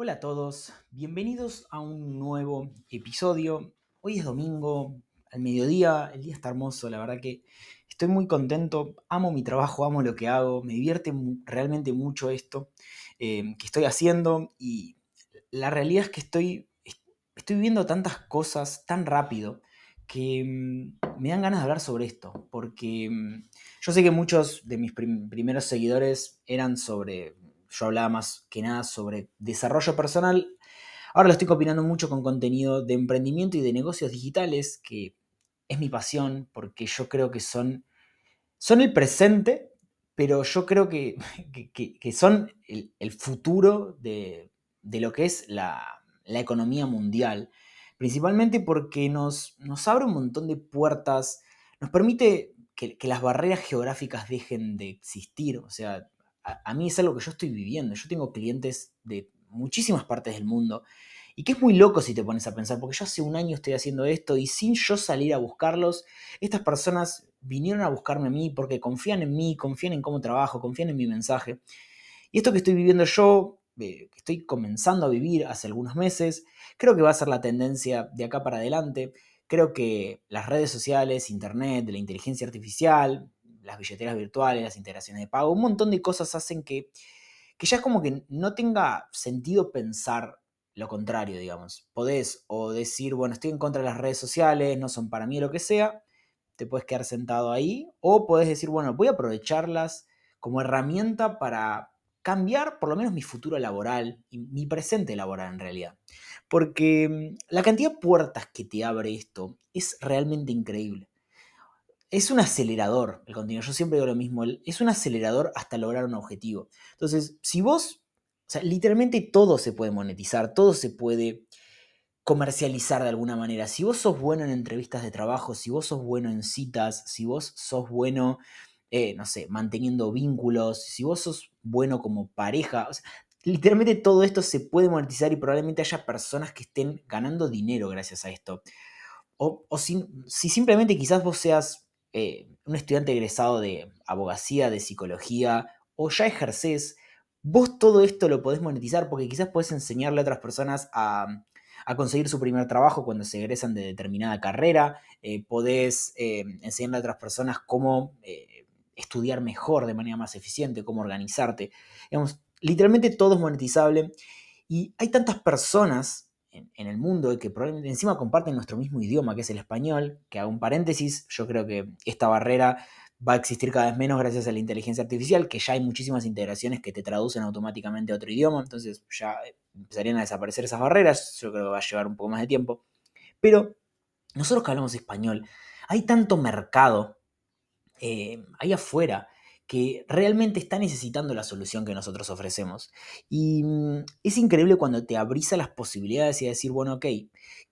Hola a todos, bienvenidos a un nuevo episodio. Hoy es domingo, al mediodía, el día está hermoso, la verdad que estoy muy contento, amo mi trabajo, amo lo que hago, me divierte realmente mucho esto eh, que estoy haciendo y la realidad es que estoy, estoy viviendo tantas cosas tan rápido que mm, me dan ganas de hablar sobre esto, porque mm, yo sé que muchos de mis primeros seguidores eran sobre yo hablaba más que nada sobre desarrollo personal. Ahora lo estoy combinando mucho con contenido de emprendimiento y de negocios digitales, que es mi pasión, porque yo creo que son, son el presente, pero yo creo que, que, son el, futuro de, lo que es la, economía mundial. Principalmente porque nos, nos, abre un montón de puertas, nos permite que, que las barreras geográficas dejen de existir. O sea, a, mí es algo que yo estoy viviendo. Yo tengo clientes de muchísimas partes del mundo y que es muy loco si te pones a pensar, porque yo hace un año estoy haciendo esto y sin yo salir a buscarlos, estas personas vinieron a buscarme a mí porque confían en mí, confían en cómo trabajo, confían en mi mensaje. Y esto que estoy viviendo yo, eh, que estoy comenzando a vivir hace algunos meses, creo que va a ser la tendencia de acá para adelante. Creo que las redes sociales, internet, la inteligencia artificial, las billeteras virtuales, las integraciones de pago, un montón de cosas hacen que, que ya es como que no tenga sentido pensar lo contrario, digamos. Podés o decir, bueno, estoy en contra de las redes sociales, no son para mí lo que sea, te puedes quedar sentado ahí, o podés decir, bueno, voy a aprovecharlas como herramienta para cambiar por lo menos mi futuro laboral y mi presente laboral en realidad. Porque mm, la cantidad de puertas que te abre esto es realmente increíble es un acelerador el contenido. Yo siempre digo lo mismo, es un acelerador hasta lograr un objetivo. Entonces, si vos, o sea, literalmente todo se puede monetizar, todo se puede comercializar de alguna manera. Si vos sos bueno en entrevistas de trabajo, si vos sos bueno en citas, si vos sos bueno, eh, no sé, manteniendo vínculos, si vos sos bueno como pareja, literalmente todo esto se puede monetizar y probablemente haya personas que estén ganando dinero gracias a esto. O, si, si simplemente quizás vos seas eh, un estudiante egresado de abogacía, de psicología, o ya ejerces, vos todo esto lo podés monetizar porque quizás podés enseñarle a otras personas a, conseguir su primer trabajo cuando se egresan de determinada carrera, eh, podés eh, enseñarle a otras personas cómo estudiar mejor de manera más eficiente, cómo organizarte. Digamos, literalmente todo es monetizable y hay tantas personas en, el mundo que probablemente encima comparten nuestro mismo idioma, que es el español, que hago un paréntesis, yo creo que esta barrera va a existir cada vez menos gracias a la inteligencia artificial, que ya hay muchísimas integraciones que te traducen automáticamente a otro idioma, entonces ya empezarían a desaparecer esas barreras, yo creo que va a llevar un poco más de tiempo. Pero nosotros que hablamos español, hay tanto mercado eh, ahí afuera que realmente está necesitando la solución que nosotros ofrecemos. Y mm, es increíble cuando te abrís las posibilidades y a decir, bueno, ok,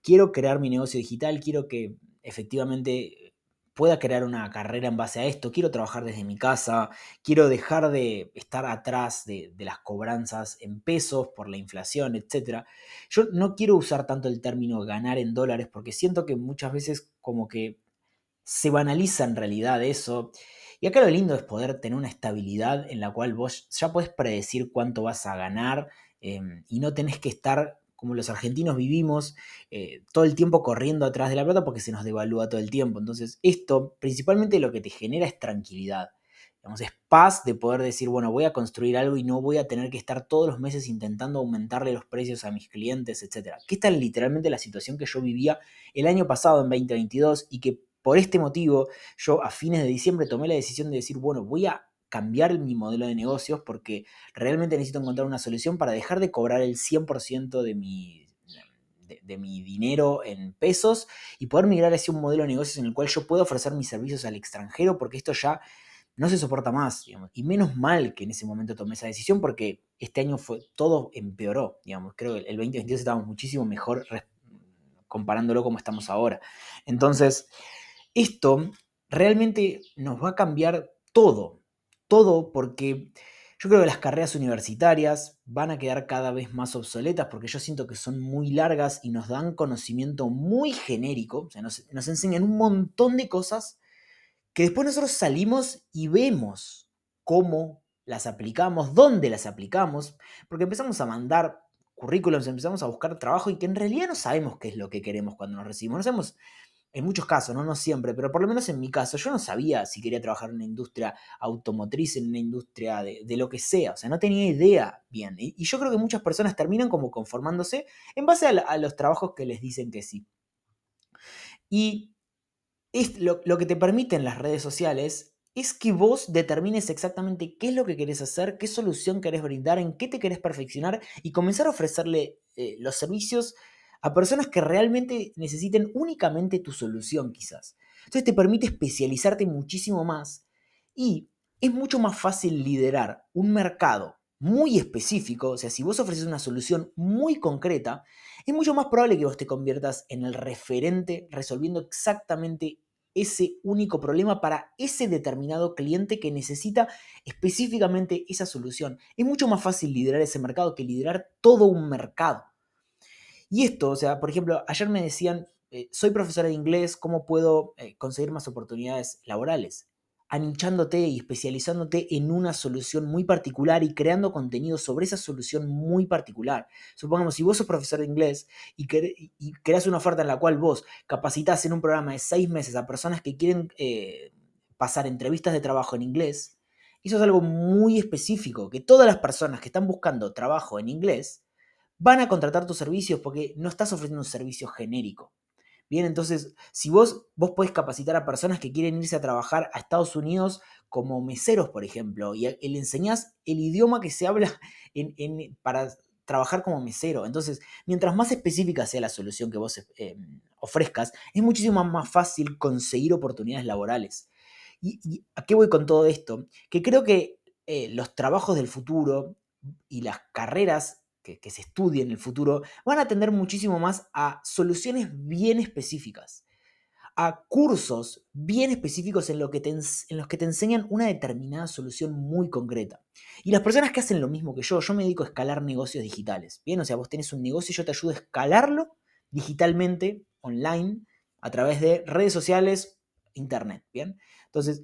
quiero crear mi negocio digital, quiero que efectivamente pueda crear una carrera en base a esto, quiero trabajar desde mi casa, quiero dejar de estar atrás de, de las cobranzas en pesos por la inflación, etc. Yo no quiero usar tanto el término ganar en dólares porque siento que muchas veces como que se banaliza en realidad eso y acá lo lindo es poder tener una estabilidad en la cual vos ya podés predecir cuánto vas a ganar em, y no tenés que estar como los argentinos vivimos eh, todo el tiempo corriendo atrás de la plata porque se nos devalúa todo el tiempo. Entonces esto principalmente lo que te genera es tranquilidad. Digamos, es paz de poder decir, bueno, voy a construir algo y no voy a tener que estar todos los meses intentando aumentarle los precios a mis clientes, etc. Que esta es literalmente la situación que yo vivía el año pasado en 2022 y que por este motivo, yo a fines de diciembre tomé la decisión de decir, bueno, voy a cambiar mi modelo de negocios porque realmente necesito encontrar una solución para dejar de cobrar el 100% de mi, de, mi dinero en pesos y poder migrar hacia un modelo de negocios en el cual yo pueda ofrecer mis servicios al extranjero porque esto ya no se soporta más. Y menos mal que en ese momento tomé esa decisión porque este año fue todo empeoró. Digamos. Creo que el 2022 estábamos muchísimo mejor comparándolo como estamos ahora. Entonces, esto realmente nos va a cambiar todo, todo porque yo creo que las carreras universitarias van a quedar cada vez más obsoletas porque yo siento que son muy largas y nos dan conocimiento muy genérico, o sea, nos, nos enseñan un montón de cosas que después nosotros salimos y vemos cómo las aplicamos, dónde las aplicamos, porque empezamos a mandar currículums, empezamos a buscar trabajo y que en realidad no sabemos qué es lo que queremos cuando nos recibimos. No sabemos, en muchos casos, no, no siempre, pero por lo menos en mi caso, yo no sabía si quería trabajar en una industria automotriz, en una industria de, lo que sea, o sea, no tenía idea bien. Y, yo creo que muchas personas terminan como conformándose en base a, los trabajos que les dicen que sí. Y es lo, lo que te permiten las redes sociales es que vos determines exactamente qué es lo que querés hacer, qué solución querés brindar, en qué te querés perfeccionar y comenzar a ofrecerle eh, los servicios a personas que realmente necesiten únicamente tu solución quizás. Entonces te permite especializarte muchísimo más y es mucho más fácil liderar un mercado muy específico, o sea, si vos ofreces una solución muy concreta, es mucho más probable que vos te conviertas en el referente resolviendo exactamente ese único problema para ese determinado cliente que necesita específicamente esa solución. Es mucho más fácil liderar ese mercado que liderar todo un mercado. Y esto, o sea, por ejemplo, ayer me decían, eh, soy profesora de inglés, ¿cómo puedo eh, conseguir más oportunidades laborales? anichándote y especializándote en una solución muy particular y creando contenido sobre esa solución muy particular. Supongamos, si vos sos profesor de inglés y, creas una oferta en la cual vos capacitas en un programa de seis meses a personas que quieren eh, pasar entrevistas de trabajo en inglés, eso es algo muy específico, que todas las personas que están buscando trabajo en inglés van a contratar tus servicios porque no estás ofreciendo un servicio genérico. Bien, entonces, si vos, vos podés capacitar a personas que quieren irse a trabajar a Estados Unidos como meseros, por ejemplo, y le enseñás el idioma que se habla para trabajar como mesero. Entonces, mientras más específica sea la solución que vos eh, ofrezcas, es muchísimo más fácil conseguir oportunidades laborales. ¿Y, a qué voy con todo esto? Que creo que eh, los trabajos del futuro y las carreras que, se estudie en el futuro, van a atender muchísimo más a soluciones bien específicas, a cursos bien específicos en, que en los que te enseñan una determinada solución muy concreta. Y las personas que hacen lo mismo que yo, yo me dedico a escalar negocios digitales, ¿bien? O sea, vos tenés un negocio y yo te ayudo a escalarlo digitalmente, online, a través de redes sociales, internet, ¿bien? Entonces,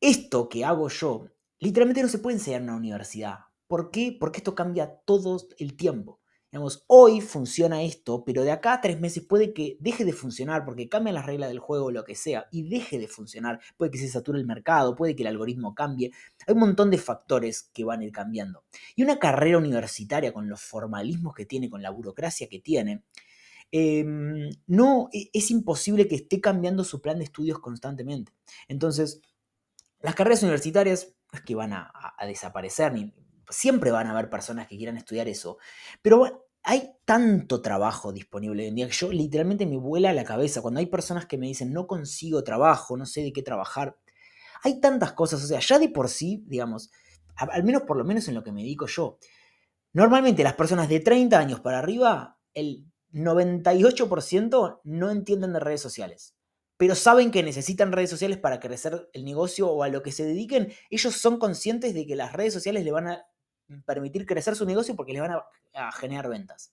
esto que hago yo, literalmente no se puede enseñar en una universidad. ¿Por qué? Porque esto cambia todo el tiempo. Digamos, hoy funciona esto, pero de acá a tres meses puede que deje de funcionar porque cambian las reglas del juego o lo que sea y deje de funcionar. Puede que se sature el mercado, puede que el algoritmo cambie. Hay un montón de factores que van a ir cambiando. Y una carrera universitaria con los formalismos que tiene, con la burocracia que tiene, em, no e, es imposible que esté cambiando su plan de estudios constantemente. Entonces, las carreras universitarias es que van a, a desaparecer, ni, siempre van a haber personas que quieran estudiar eso. Pero hay tanto trabajo disponible hoy en día que yo literalmente me vuela la cabeza cuando hay personas que me dicen no consigo trabajo, no sé de qué trabajar. Hay tantas cosas, o sea, ya de por sí, digamos, al menos por lo menos en lo que me dedico yo, normalmente las personas de 30 años para arriba, el 98% no entienden de redes sociales pero saben que necesitan redes sociales para crecer el negocio o a lo que se dediquen, ellos son conscientes de que las redes sociales le van a permitir crecer su negocio porque les van a, generar ventas.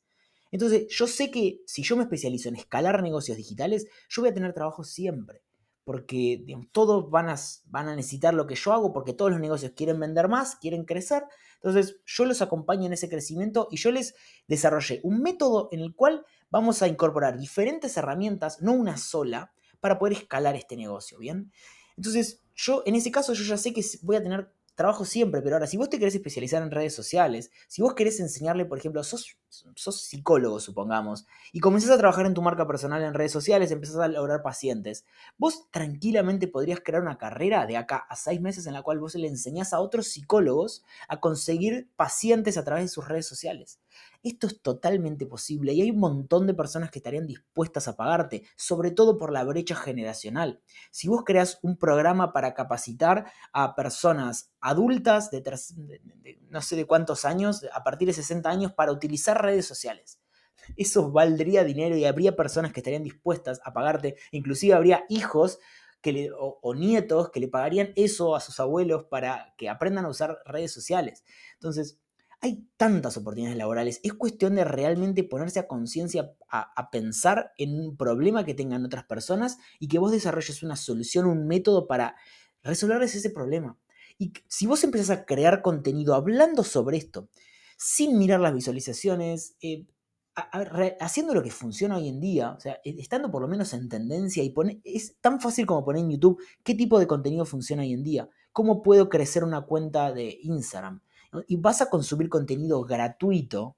Entonces, yo sé que si yo me especializo en escalar negocios digitales, yo voy a tener trabajo siempre. Porque todos van a, van a necesitar lo que yo hago, porque todos los negocios quieren vender más, quieren crecer. Entonces, yo los acompaño en ese crecimiento y yo les desarrollé un método en el cual vamos a incorporar diferentes herramientas, no una sola, para poder escalar este negocio, ¿bien? Entonces, yo en ese caso, yo ya sé que voy a tener trabajo siempre, pero ahora, si vos te querés especializar en redes sociales, si vos querés enseñarle, por ejemplo, sos, sos psicólogo, supongamos, y comenzás a trabajar en tu marca personal en redes sociales, empezás a lograr pacientes, vos tranquilamente podrías crear una carrera de acá a seis meses en la cual vos le enseñás a otros psicólogos a conseguir pacientes a través de sus redes sociales. Esto es totalmente posible y hay un montón de personas que estarían dispuestas a pagarte, sobre todo por la brecha generacional. Si vos creas un programa para capacitar a personas adultas de, no sé de cuántos años, a partir de 60 años, para utilizar redes sociales, eso valdría dinero y habría personas que estarían dispuestas a pagarte, inclusive habría hijos que o, nietos que le pagarían eso a sus abuelos para que aprendan a usar redes sociales. Entonces, hay tantas oportunidades laborales. Es cuestión de realmente ponerse a conciencia, a, pensar en un problema que tengan otras personas y que vos desarrolles una solución, un método para resolverles ese problema. Y si vos empezás a crear contenido hablando sobre esto, sin mirar las visualizaciones, eh, haciendo lo que funciona hoy en día, o sea, e, estando por lo menos en tendencia y poner, es tan fácil como poner en YouTube qué tipo de contenido funciona hoy en día, cómo puedo crecer una cuenta de Instagram. Y vas a consumir contenido gratuito,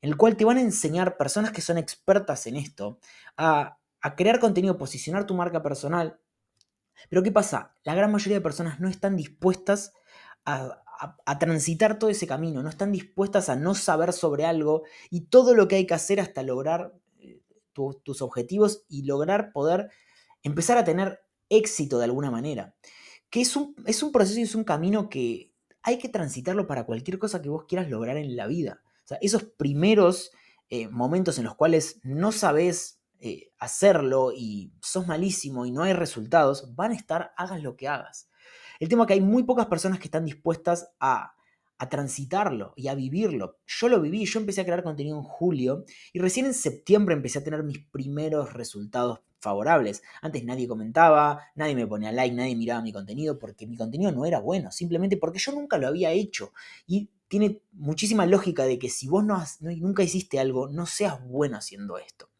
en el cual te van a enseñar personas que son expertas en esto a, a crear contenido, posicionar tu marca personal. Pero ¿qué pasa? La gran mayoría de personas no están dispuestas a, a, transitar todo ese camino, no están dispuestas a no saber sobre algo y todo lo que hay que hacer hasta lograr eh, tus objetivos y lograr poder empezar a tener éxito de alguna manera. Que es un, es un proceso y es un camino que hay que transitarlo para cualquier cosa que vos quieras lograr en la vida. Esos primeros eh, momentos en los cuales no sabes eh, hacerlo y sos malísimo y no hay resultados, van a estar, hagas lo que hagas. El tema es que hay muy pocas personas que están dispuestas a, transitarlo y a vivirlo. Yo lo viví, yo empecé a crear contenido en julio y recién en septiembre empecé a tener mis primeros resultados favorables. Antes nadie comentaba, nadie me ponía like, nadie miraba mi contenido porque mi contenido no era bueno, simplemente porque yo nunca lo había hecho. Y tiene muchísima lógica de que si vos no, nunca hiciste algo, no seas bueno haciendo esto.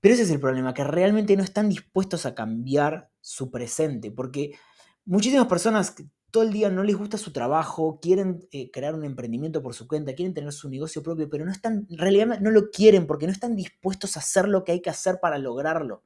Pero ese es el problema, que realmente no están dispuestos a cambiar su presente, porque Muchísimas personas todo el día no les gusta su trabajo, quieren eh, crear un emprendimiento por su cuenta, quieren tener su negocio propio, pero no están, en realidad no lo quieren porque no están dispuestos a hacer lo que hay que hacer para lograrlo.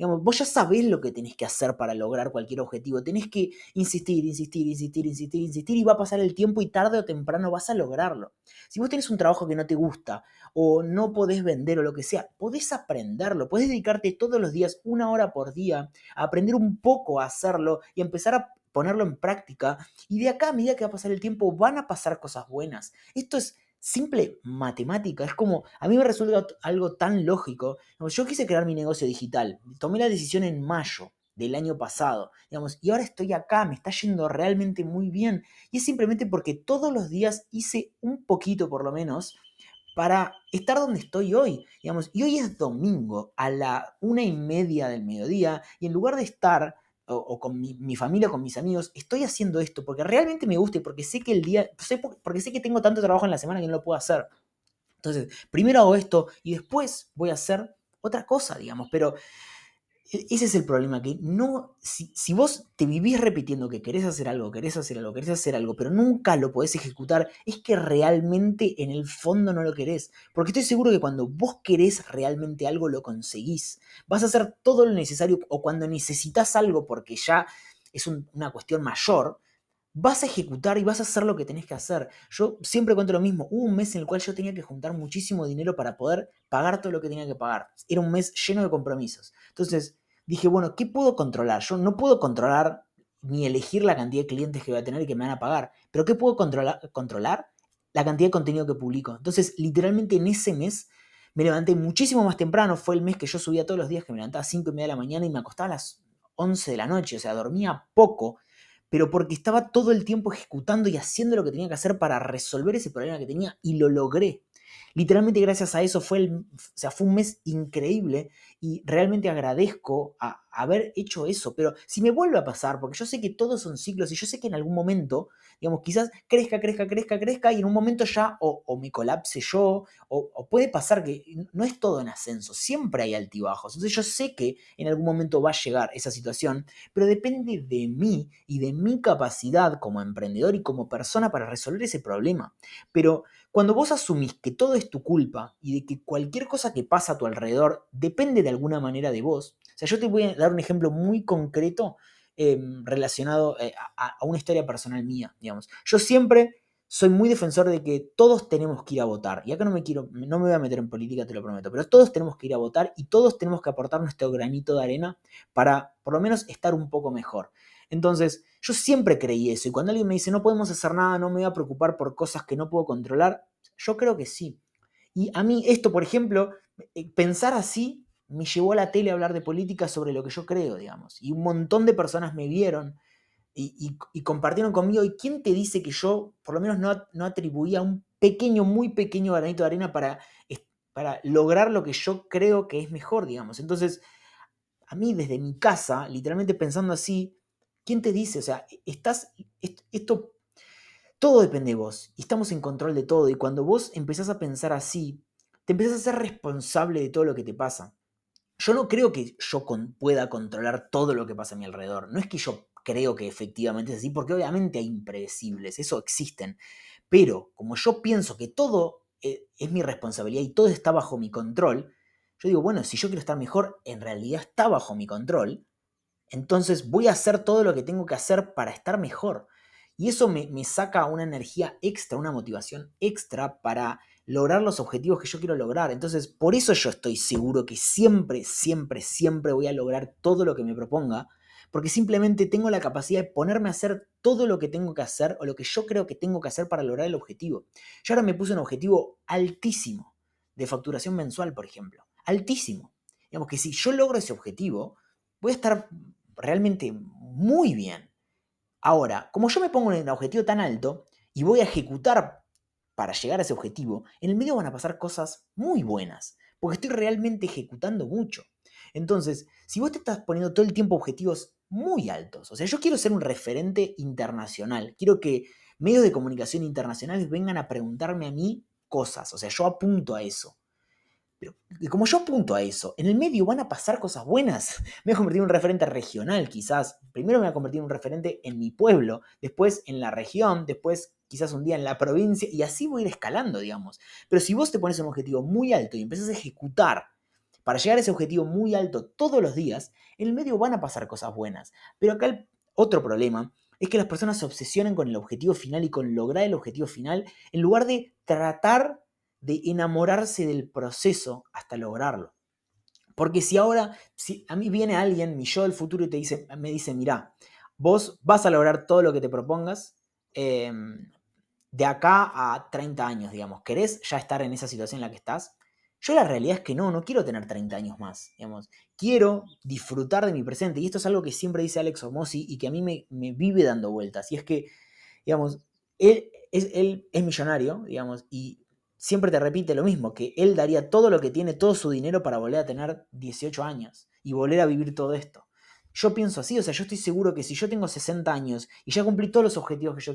Digamos, vos ya sabés lo que tenés que hacer para lograr cualquier objetivo. Tenés que insistir, insistir, insistir, insistir, insistir y va a pasar el tiempo y tarde o temprano vas a lograrlo. Si vos tenés un trabajo que no te gusta o no podés vender o lo que sea, podés aprenderlo. Podés dedicarte todos los días, una hora por día, a aprender un poco a hacerlo y empezar a ponerlo en práctica. Y de acá, a medida que va a pasar el tiempo, van a pasar cosas buenas. Esto es simple matemática. Es como, a mí me resulta algo tan lógico. Yo quise crear mi negocio digital. Tomé la decisión en mayo del año pasado, digamos, y ahora estoy acá, me está yendo realmente muy bien. Y es simplemente porque todos los días hice un poquito por lo menos para estar donde estoy hoy, digamos, y hoy es domingo a la una y media del mediodía, y en lugar de estar o, con mi, familia, con mis amigos, estoy haciendo esto porque realmente me gusta y porque sé que el día, porque sé que tengo tanto trabajo en la semana que no lo puedo hacer. Entonces, primero hago esto y después voy a hacer otra cosa, digamos, pero ese es el problema, que no, si, vos te vivís repitiendo que querés hacer algo, querés hacer algo, querés hacer algo, pero nunca lo podés ejecutar, es que realmente en el fondo no lo querés. Porque estoy seguro que cuando vos querés realmente algo, lo conseguís. Vas a hacer todo lo necesario, o cuando necesitas algo porque ya es una cuestión mayor, vas a ejecutar y vas a hacer lo que tenés que hacer. Yo siempre cuento lo mismo, hubo un mes en el cual yo tenía que juntar muchísimo dinero para poder pagar todo lo que tenía que pagar. Era un mes lleno de compromisos. Entonces, dije, bueno, ¿qué puedo controlar? Yo no puedo controlar ni elegir la cantidad de clientes que voy a tener y que me van a pagar, pero ¿qué puedo controlar? controlar? La cantidad de contenido que publico. Entonces, literalmente en ese mes me levanté muchísimo más temprano. Fue el mes que yo subía todos los días, que me levantaba a 5 y media de la mañana y me acostaba a las 11 de la noche. O sea, dormía poco, pero porque estaba todo el tiempo ejecutando y haciendo lo que tenía que hacer para resolver ese problema que tenía y lo logré. Literalmente gracias a eso fue, el, o sea, fue un mes increíble y realmente agradezco a haber hecho eso. Pero si me vuelve a pasar, porque yo sé que todos son ciclos y yo sé que en algún momento, digamos, quizás crezca, crezca, crezca, crezca y en un momento ya o, me colapse yo o, o, puede pasar que no es todo en ascenso, siempre hay altibajos. Entonces yo sé que en algún momento va a llegar esa situación, pero depende de mí y de mi capacidad como emprendedor y como persona para resolver ese problema. Pero cuando vos asumís que todo es tu culpa y de que cualquier cosa que pasa a tu alrededor depende de alguna manera de vos, o sea, yo te voy a dar un ejemplo muy concreto em, relacionado eh, a, una historia personal mía, digamos. Yo siempre soy muy defensor de que todos tenemos que ir a votar. Y acá no me quiero, no me voy a meter en política, te lo prometo, pero todos tenemos que ir a votar y todos tenemos que aportar nuestro granito de arena para por lo menos estar un poco mejor. Entonces, yo siempre creí eso y cuando alguien me dice no podemos hacer nada, no me voy a preocupar por cosas que no puedo controlar, yo creo que sí. Y a mí esto, por ejemplo, eh, pensar así me llevó a la tele a hablar de política sobre lo que yo creo, digamos. Y un montón de personas me vieron y, compartieron conmigo. ¿Y quién te dice que yo, por lo menos, no, no atribuía un pequeño, muy pequeño granito de arena para, para lograr lo que yo creo que es mejor, digamos? Entonces, a mí desde mi casa, literalmente pensando así, ¿quién te dice? O sea, estás, esto, todo depende de vos y estamos en control de todo. Y cuando vos empezás a pensar así, te empezás a ser responsable de todo lo que te pasa. Yo no creo que yo pueda controlar todo lo que pasa a mi alrededor. No es que yo creo que efectivamente es así, porque obviamente hay impredecibles, eso existen. Pero como yo pienso que todo eh, es mi responsabilidad y todo está bajo mi control, yo digo, bueno, si yo quiero estar mejor, en realidad está bajo mi control, entonces voy a hacer todo lo que tengo que hacer para estar mejor. Y eso me, saca una energía extra, una motivación extra para lograr los objetivos que yo quiero lograr. Entonces, por eso yo estoy seguro que siempre, siempre, siempre voy a lograr todo lo que me proponga, porque simplemente tengo la capacidad de ponerme a hacer todo lo que tengo que hacer o lo que yo creo que tengo que hacer para lograr el objetivo. Yo ahora me puse un objetivo altísimo de facturación mensual, por ejemplo. Altísimo. Digamos que si yo logro ese objetivo, voy a estar realmente muy bien. Ahora, como yo me pongo un objetivo tan alto y voy a ejecutar para llegar a ese objetivo, en el medio van a pasar cosas muy buenas, porque estoy realmente ejecutando mucho. Entonces, si vos te estás poniendo todo el tiempo objetivos muy altos, o sea, yo quiero ser un referente internacional, quiero que medios de comunicación internacionales vengan a preguntarme a mí cosas, o sea, yo apunto a eso. Como yo apunto a eso, en el medio van a pasar cosas buenas. Me voy a convertir en un referente regional, quizás. Primero me voy a convertir en un referente en mi pueblo, después en la región, después quizás un día en la provincia, y así voy a ir escalando, digamos. Pero si vos te pones un objetivo muy alto y empezás a ejecutar para llegar a ese objetivo muy alto todos los días, en el medio van a pasar cosas buenas. Pero acá el otro problema es que las personas se obsesionan con el objetivo final y con lograr el objetivo final en lugar de tratar de enamorarse del proceso hasta lograrlo. Porque si ahora, si a mí viene alguien, mi yo del futuro, y te dice, me dice, mira, vos vas a lograr todo lo que te propongas em, de acá a 30 años, digamos. ¿Querés ya estar en esa situación en la que estás? Yo la realidad es que no, no quiero tener 30 años más, digamos. Quiero disfrutar de mi presente. Y esto es algo que siempre dice Alex Omosi y que a mí me, vive dando vueltas. Y es que, digamos, él es, él es millonario, digamos, y siempre te repite lo mismo, que él daría todo lo que tiene, todo su dinero para volver a tener 18 años y volver a vivir todo esto. Yo pienso así, o sea, yo estoy seguro que si yo tengo 60 años y ya cumplí todos los objetivos que yo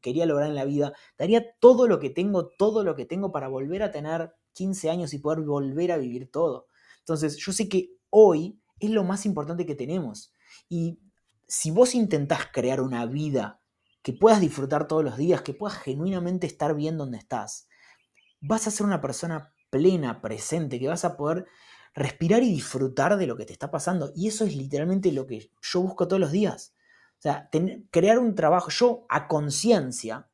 quería lograr en la vida, daría todo lo que tengo, todo lo que tengo para volver a tener 15 años y poder volver a vivir todo. Entonces, yo sé que hoy es lo más importante que tenemos. Y si vos intentás crear una vida que puedas disfrutar todos los días, que puedas genuinamente estar bien donde estás, vas a ser una persona plena, presente, que vas a poder respirar y disfrutar de lo que te está pasando. Y eso es literalmente lo que yo busco todos los días. O sea, crear un trabajo, yo a conciencia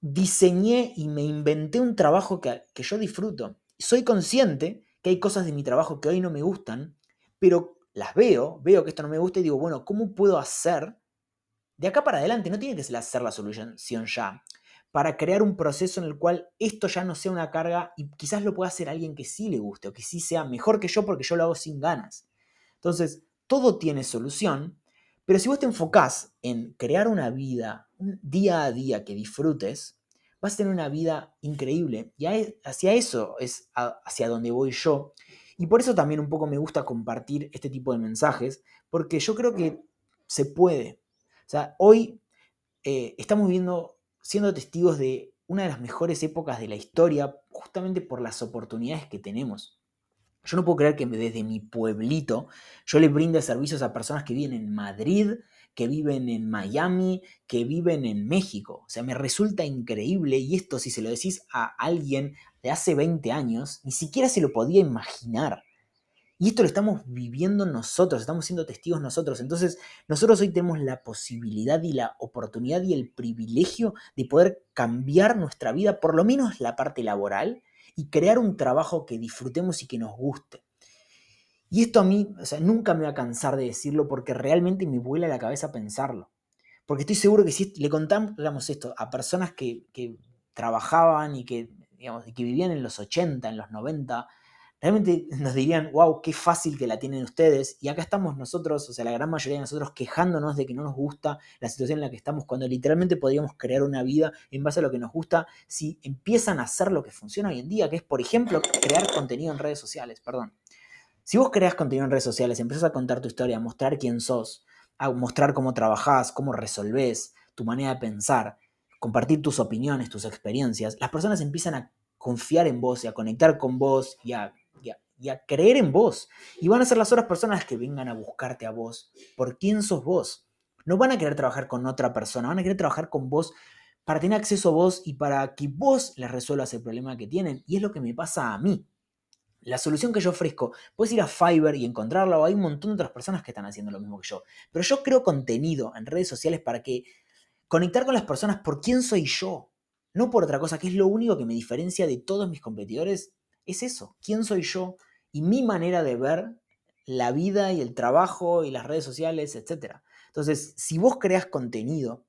diseñé y me inventé un trabajo que, que yo disfruto. Soy consciente que hay cosas de mi trabajo que hoy no me gustan, pero las veo, veo que esto no me gusta y digo, bueno, ¿cómo puedo hacer de acá para adelante? No tiene que ser hacer la solución ya, para crear un proceso en el cual esto ya no sea una carga y quizás lo pueda hacer alguien que sí le guste o que sí sea mejor que yo porque yo lo hago sin ganas. Entonces, todo tiene solución, pero si vos te enfocás en crear una vida día a día que disfrutes, vas a tener una vida increíble. Y hacia eso es hacia donde voy yo. Y por eso también un poco me gusta compartir este tipo de mensajes, porque yo creo que se puede. O sea, hoy eh, estamos viendo, siendo testigos de una de las mejores épocas de la historia, justamente por las oportunidades que tenemos. Yo no puedo creer que desde mi pueblito yo le brinde servicios a personas que viven en Madrid, que viven en Miami, que viven en México. O sea, me resulta increíble y esto si se lo decís a alguien de hace 20 años, ni siquiera se lo podía imaginar. Y esto lo estamos viviendo nosotros, estamos siendo testigos nosotros. Entonces, nosotros hoy tenemos la posibilidad y la oportunidad y el privilegio de poder cambiar nuestra vida, por lo menos la parte laboral, y crear un trabajo que disfrutemos y que nos guste. Y esto a mí, o sea, nunca me va a cansar de decirlo porque realmente me vuela la cabeza pensarlo. Porque estoy seguro que si le contamos esto a personas que, trabajaban y que, vivían en los 80, en los 90, realmente nos dirían, wow, qué fácil que la tienen ustedes. Y acá estamos nosotros, o sea, la gran mayoría de nosotros quejándonos de que no nos gusta la situación en la que estamos, cuando literalmente podríamos crear una vida en base a lo que nos gusta si empiezan a hacer lo que funciona hoy en día, que es, por ejemplo, crear contenido en redes sociales, perdón. Si vos creas contenido en redes sociales, empezás a contar tu historia, a mostrar quién sos, a mostrar cómo trabajás, cómo resolvés, tu manera de pensar, compartir tus opiniones, tus experiencias, las personas empiezan a confiar en vos y a conectar con vos y a, y a creer en vos. Y van a ser las otras personas que vengan a buscarte a vos por quién sos vos. No van a querer trabajar con otra persona, van a querer trabajar con vos para tener acceso a vos y para que vos les resuelvas el problema que tienen. Y es lo que me pasa a mí. La solución que yo ofrezco, puedes ir a Fiverr y encontrarla, o hay un montón de otras personas que están haciendo lo mismo que yo. Pero yo creo contenido en redes sociales para que conectar con las personas por quién soy yo, no por otra cosa, que es lo único que me diferencia de todos mis competidores, es eso, quién soy yo y mi manera de ver la vida y el trabajo y las redes sociales, etc. Entonces, si vos creas contenido,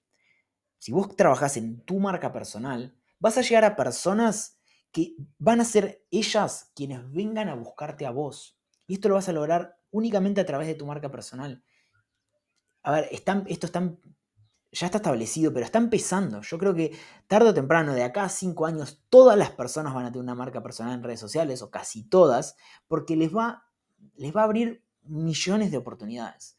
si vos trabajás en tu marca personal, vas a llegar a personas que van a ser ellas quienes vengan a buscarte a vos. Y esto lo vas a lograr únicamente a través de tu marca personal. A ver, están, esto está, ya está establecido, pero está empezando. Yo creo que tarde o temprano, de acá a cinco años, todas las personas van a tener una marca personal en redes sociales, o casi todas, porque les va, les va a abrir millones de oportunidades.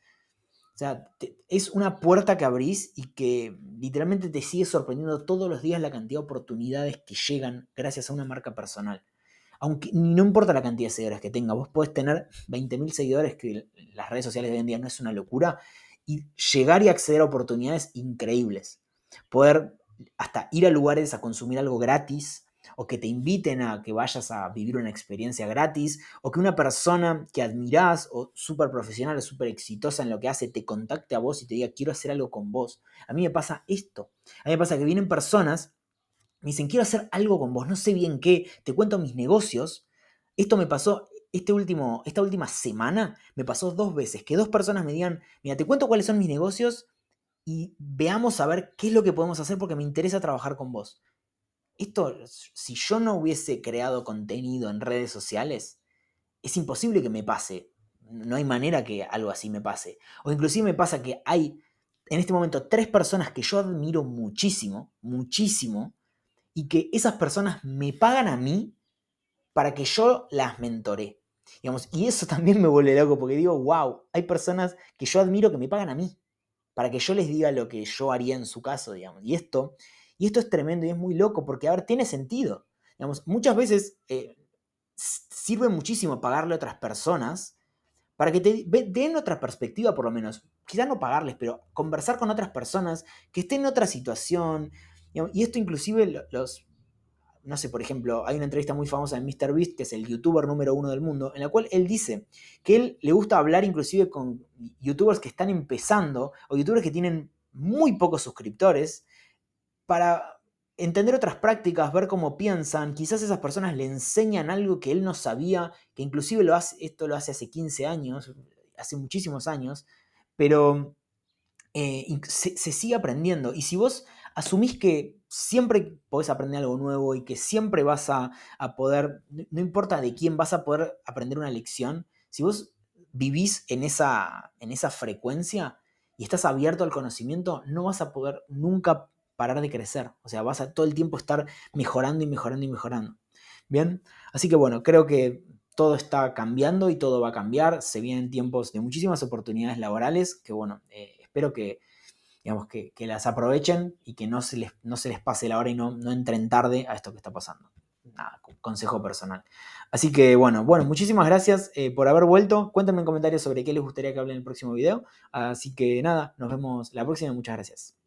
O sea, es una puerta que abrís y que literalmente te sigue sorprendiendo todos los días la cantidad de oportunidades que llegan gracias a una marca personal. Aunque no importa la cantidad de seguidores que tenga, vos podés tener 20.000 seguidores, que las redes sociales de hoy en día no es una locura, y llegar y acceder a oportunidades increíbles. Poder hasta ir a lugares a consumir algo gratis, o que te inviten a que vayas a vivir una experiencia gratis, o que una persona que admirás o súper profesional o súper exitosa en lo que hace te contacte a vos y te diga quiero hacer algo con vos. A mí me pasa esto. A mí me pasa que vienen personas, me dicen quiero hacer algo con vos, no sé bien qué, te cuento mis negocios. Esto me pasó este último, esta última semana, me pasó dos veces, que dos personas me digan, mira, te cuento cuáles son mis negocios y veamos a ver qué es lo que podemos hacer porque me interesa trabajar con vos esto, si yo no hubiese creado contenido en redes sociales, es imposible que me pase. No hay manera que algo así me pase. O inclusive me pasa que hay en este momento tres personas que yo admiro muchísimo, muchísimo, y que esas personas me pagan a mí para que yo las mentoré. Y eso también me vuelve loco porque digo, wow, hay personas que yo admiro que me pagan a mí para que yo les diga lo que yo haría en su caso, digamos. Y esto y esto es tremendo y es muy loco porque, a ver, tiene sentido. Digamos, muchas veces eh, sirve muchísimo pagarle a otras personas para que te den otra perspectiva, por lo menos. Quizás no pagarles, pero conversar con otras personas que estén en otra situación. y esto inclusive los, no sé, por ejemplo, hay una entrevista muy famosa de MrBeast, que es el youtuber número uno del mundo, en la cual él dice que él le gusta hablar inclusive con youtubers que están empezando o youtubers que tienen muy pocos suscriptores para entender otras prácticas, ver cómo piensan, quizás esas personas le enseñan algo que él no sabía, que inclusive lo hace, esto lo hace hace 15 años, hace muchísimos años, pero eh, se, sigue aprendiendo. Y si vos asumís que siempre podés aprender algo nuevo y que siempre vas a, poder, no importa de quién, vas a poder aprender una lección, si vos vivís en esa, en esa frecuencia y estás abierto al conocimiento, no vas a poder nunca parar de crecer. O sea, vas a todo el tiempo estar mejorando y mejorando y mejorando. Bien, así que bueno, creo que todo está cambiando y todo va a cambiar. Se vienen tiempos de muchísimas oportunidades laborales que, bueno, eh, espero que, digamos, que, las aprovechen y que no se les, no se les pase la hora y no, no entren tarde a esto que está pasando. Nada, consejo personal. Así que bueno, bueno, muchísimas gracias eh, por haber vuelto. Cuéntenme en comentarios sobre qué les gustaría que hable en el próximo video. Así que nada, nos vemos la próxima. Muchas gracias.